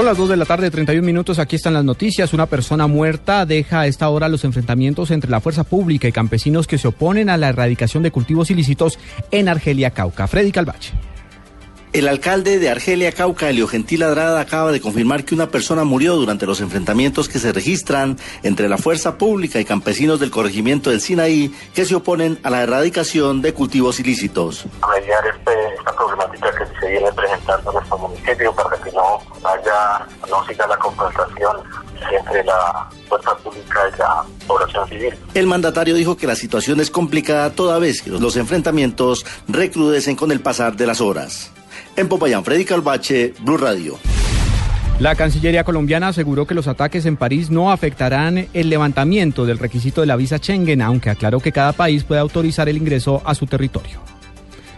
Son las 2 de la tarde, 31 minutos. Aquí están las noticias. Una persona muerta deja a esta hora los enfrentamientos entre la fuerza pública y campesinos que se oponen a la erradicación de cultivos ilícitos en Argelia, Cauca. Freddy Calvache. El alcalde de Argelia, Cauca, Elio Gentil Adrada, acaba de confirmar que una persona murió durante los enfrentamientos que se registran entre la fuerza pública y campesinos del corregimiento del Sinaí que se oponen a la erradicación de cultivos ilícitos. Mediar este, esta problemática que se viene presentando en nuestro municipio para que no haya, no siga la confrontación entre la fuerza pública y la población civil. El mandatario dijo que la situación es complicada toda vez que los enfrentamientos recrudecen con el pasar de las horas. En Popayán, Freddy Calvache, Blue Radio. La Cancillería colombiana aseguró que los ataques en París no afectarán el levantamiento del requisito de la visa Schengen, aunque aclaró que cada país puede autorizar el ingreso a su territorio.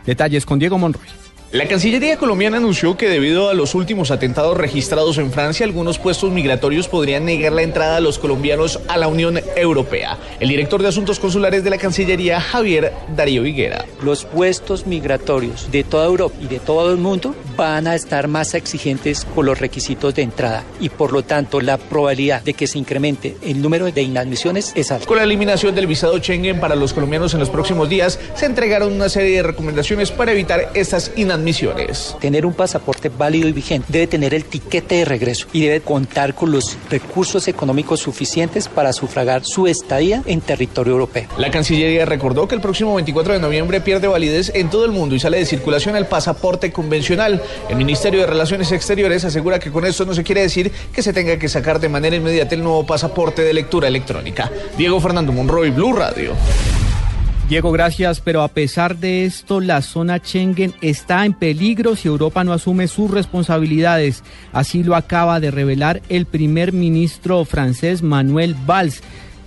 Detalles con Diego Monroy. La Cancillería colombiana anunció que debido a los últimos atentados registrados en Francia, algunos puestos migratorios podrían negar la entrada a los colombianos a la Unión Europea. El director de Asuntos Consulares de la Cancillería, Javier Darío Higuera. Los puestos migratorios de toda Europa y de todo el mundo van a estar más exigentes por los requisitos de entrada y por lo tanto la probabilidad de que se incremente el número de inadmisiones es alta. Con la eliminación del visado Schengen para los colombianos en los próximos días, se entregaron una serie de recomendaciones para evitar estas inadmisiones misiones. Tener un pasaporte válido y vigente debe tener el tiquete de regreso y debe contar con los recursos económicos suficientes para sufragar su estadía en territorio europeo. La Cancillería recordó que el próximo 24 de noviembre pierde validez en todo el mundo y sale de circulación el pasaporte convencional. El Ministerio de Relaciones Exteriores asegura que con esto no se quiere decir que se tenga que sacar de manera inmediata el nuevo pasaporte de lectura electrónica. Diego Fernando Monroy, Blue Radio. Diego, gracias, pero a pesar de esto, la zona Schengen está en peligro si Europa no asume sus responsabilidades. Así lo acaba de revelar el primer ministro francés Manuel Valls.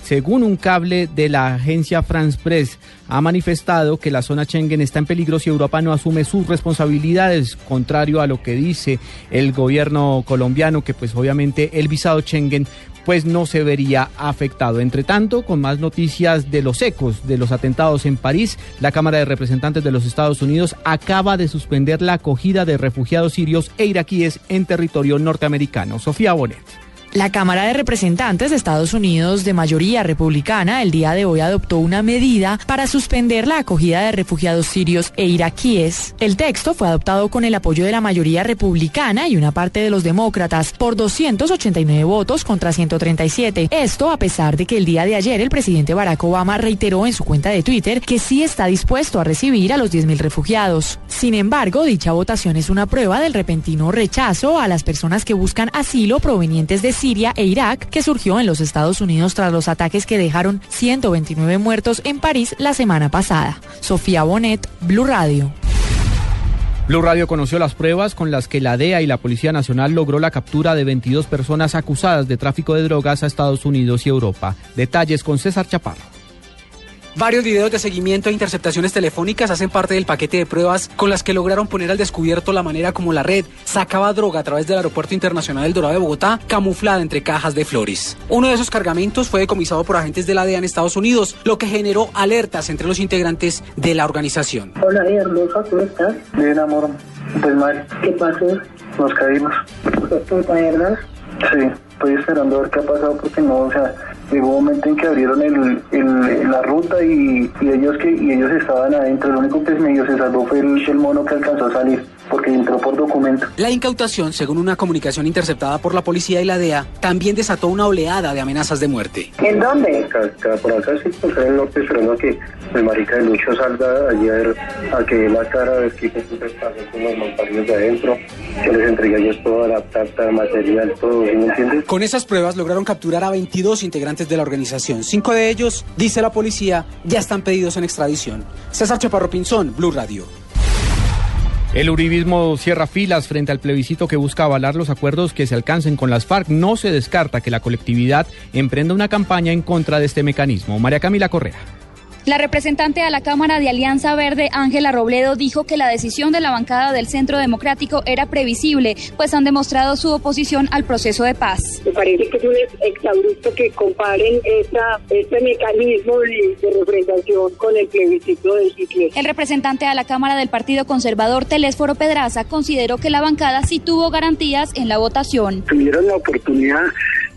Según un cable de la agencia France Press, ha manifestado que la zona Schengen está en peligro si Europa no asume sus responsabilidades, contrario a lo que dice el gobierno colombiano, que pues obviamente el visado Schengen pues no se vería afectado. Entre tanto, con más noticias de los ecos de los atentados en París, la Cámara de Representantes de los Estados Unidos acaba de suspender la acogida de refugiados sirios e iraquíes en territorio norteamericano. Sofía Bonet. La Cámara de Representantes de Estados Unidos de mayoría republicana el día de hoy adoptó una medida para suspender la acogida de refugiados sirios e iraquíes. El texto fue adoptado con el apoyo de la mayoría republicana y una parte de los demócratas por 289 votos contra 137. Esto a pesar de que el día de ayer el presidente Barack Obama reiteró en su cuenta de Twitter que sí está dispuesto a recibir a los 10.000 refugiados. Sin embargo, dicha votación es una prueba del repentino rechazo a las personas que buscan asilo provenientes de Siria e Irak que surgió en los Estados Unidos tras los ataques que dejaron 129 muertos en París la semana pasada. Sofía Bonet, Blue Radio. Blue Radio conoció las pruebas con las que la DEA y la Policía Nacional logró la captura de 22 personas acusadas de tráfico de drogas a Estados Unidos y Europa. Detalles con César Chaparro. Varios videos de seguimiento e interceptaciones telefónicas hacen parte del paquete de pruebas con las que lograron poner al descubierto la manera como la red sacaba droga a través del Aeropuerto Internacional del Dorado de Bogotá, camuflada entre cajas de flores. Uno de esos cargamentos fue decomisado por agentes de la DEA en Estados Unidos, lo que generó alertas entre los integrantes de la organización. Hola, hermosa, ¿cómo estás? Bien, amor. Pues mal. ¿Qué pasó? Nos caímos. ¿Puta verdad? Sí, estoy esperando a ver qué ha pasado porque no, o sea, llegó un momento en que abrieron el, el, la ruta y, ellos que y ellos estaban adentro. Lo único que medio se salvó fue el, el mono que alcanzó a salir porque entró por documento. La incautación, según una comunicación interceptada por la policía y la DEA, también desató una oleada de amenazas de muerte. ¿En dónde? Acá, por acá sí, pues en el norte, esperando a que el marica de Lucho salga ayer a que dé la cara qué pasó con los montaños de adentro, que les entregué ellos toda la plata, material, todo, ¿sí me entiendes? Con esas pruebas lograron capturar a 22 integrantes de la organización. Cinco de ellos, dice la policía, ya están pedidos en extradición. César Chaparro Pinzón, Blue Radio. El uribismo cierra filas frente al plebiscito que busca avalar los acuerdos que se alcancen con las FARC. No se descarta que la colectividad emprenda una campaña en contra de este mecanismo. María Camila Correa. La representante a la Cámara de Alianza Verde, Ángela Robledo, dijo que la decisión de la bancada del Centro Democrático era previsible, pues han demostrado su oposición al proceso de paz. Me parece que es un exabrupto que comparen esta, este mecanismo de, de, representación con el plebiscito de Hitler. El representante a la Cámara del Partido Conservador, Telésforo Pedraza, consideró que la bancada sí tuvo garantías en la votación. Tuvieron la oportunidad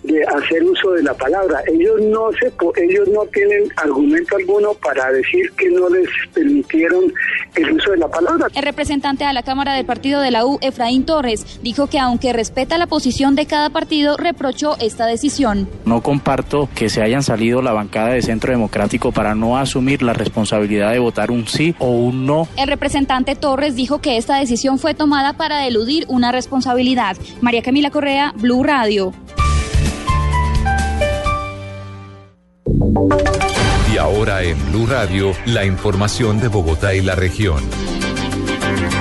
de hacer uso de la palabra. Ellos no se ellos no tienen argumento alguno para decir que no les permitieron el uso de la palabra. El representante a la Cámara del Partido de la U, Efraín Torres, dijo que aunque respeta la posición de cada partido, reprochó esta decisión. No comparto que se hayan salido la bancada de Centro Democrático para no asumir la responsabilidad de votar un sí o un no. El representante Torres dijo que esta decisión fue tomada para eludir una responsabilidad. María Camila Correa, Blue Radio. Y ahora en Blue Radio, la información de Bogotá y la región.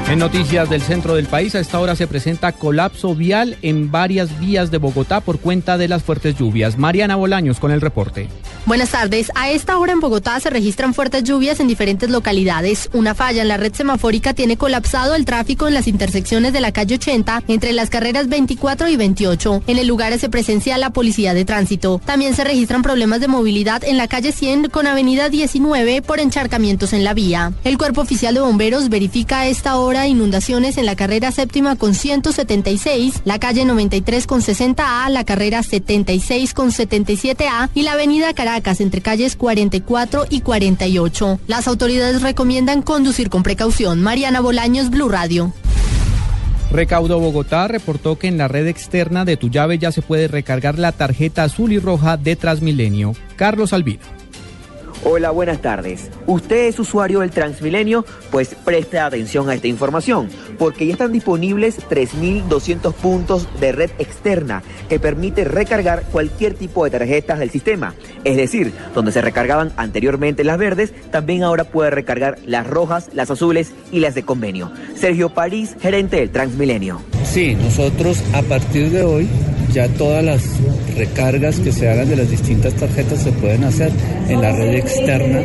En noticias del centro del país, a esta hora se presenta colapso vial en varias vías de Bogotá por cuenta de las fuertes lluvias. Mariana Bolaños con el reporte. Buenas tardes. A esta hora en Bogotá se registran fuertes lluvias en diferentes localidades. Una falla en la red semafórica tiene colapsado el tráfico en las intersecciones de la calle 80 entre las carreras 24 y 28. En el lugar se presencia la policía de tránsito. También se registran problemas de movilidad en la calle 100 con avenida 19 por encharcamientos en la vía. El cuerpo oficial de bomberos verifica a esta hora inundaciones en la carrera séptima con 176, la calle 93 con 60A, la carrera 76 con 77A y la avenida Caracas entre calles 44 y 48. Las autoridades recomiendan conducir con precaución. Mariana Bolaños, Blue Radio. Recaudo Bogotá reportó que en la red externa de tu llave ya se puede recargar la tarjeta azul y roja de Transmilenio. Carlos Albino. Hola, buenas tardes. ¿Usted es usuario del Transmilenio? Pues preste atención a esta información, porque ya están disponibles 3.200 puntos de red externa que permite recargar cualquier tipo de tarjetas del sistema. Es decir, donde se recargaban anteriormente las verdes, también ahora puede recargar las rojas, las azules y las de convenio. Sergio París, gerente del Transmilenio. Sí, nosotros a partir de hoy ya todas las recargas que se hagan de las distintas tarjetas se pueden hacer en la red externa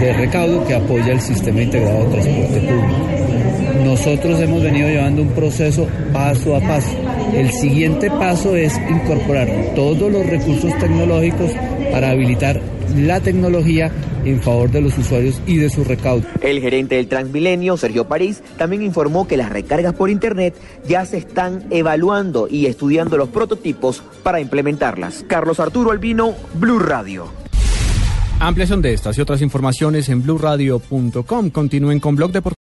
de recaudo que apoya el sistema integrado de transporte público. Nosotros hemos venido llevando un proceso paso a paso. El siguiente paso es incorporar todos los recursos tecnológicos para habilitar la tecnología en favor de los usuarios y de su recaudo. El gerente del Transmilenio, Sergio París, también informó que las recargas por Internet ya se están evaluando y estudiando los prototipos para implementarlas. Carlos Arturo Albino, Blue Radio. Ampliación de estas y otras informaciones en blueradio.com. Continúen con Blog Deportivo.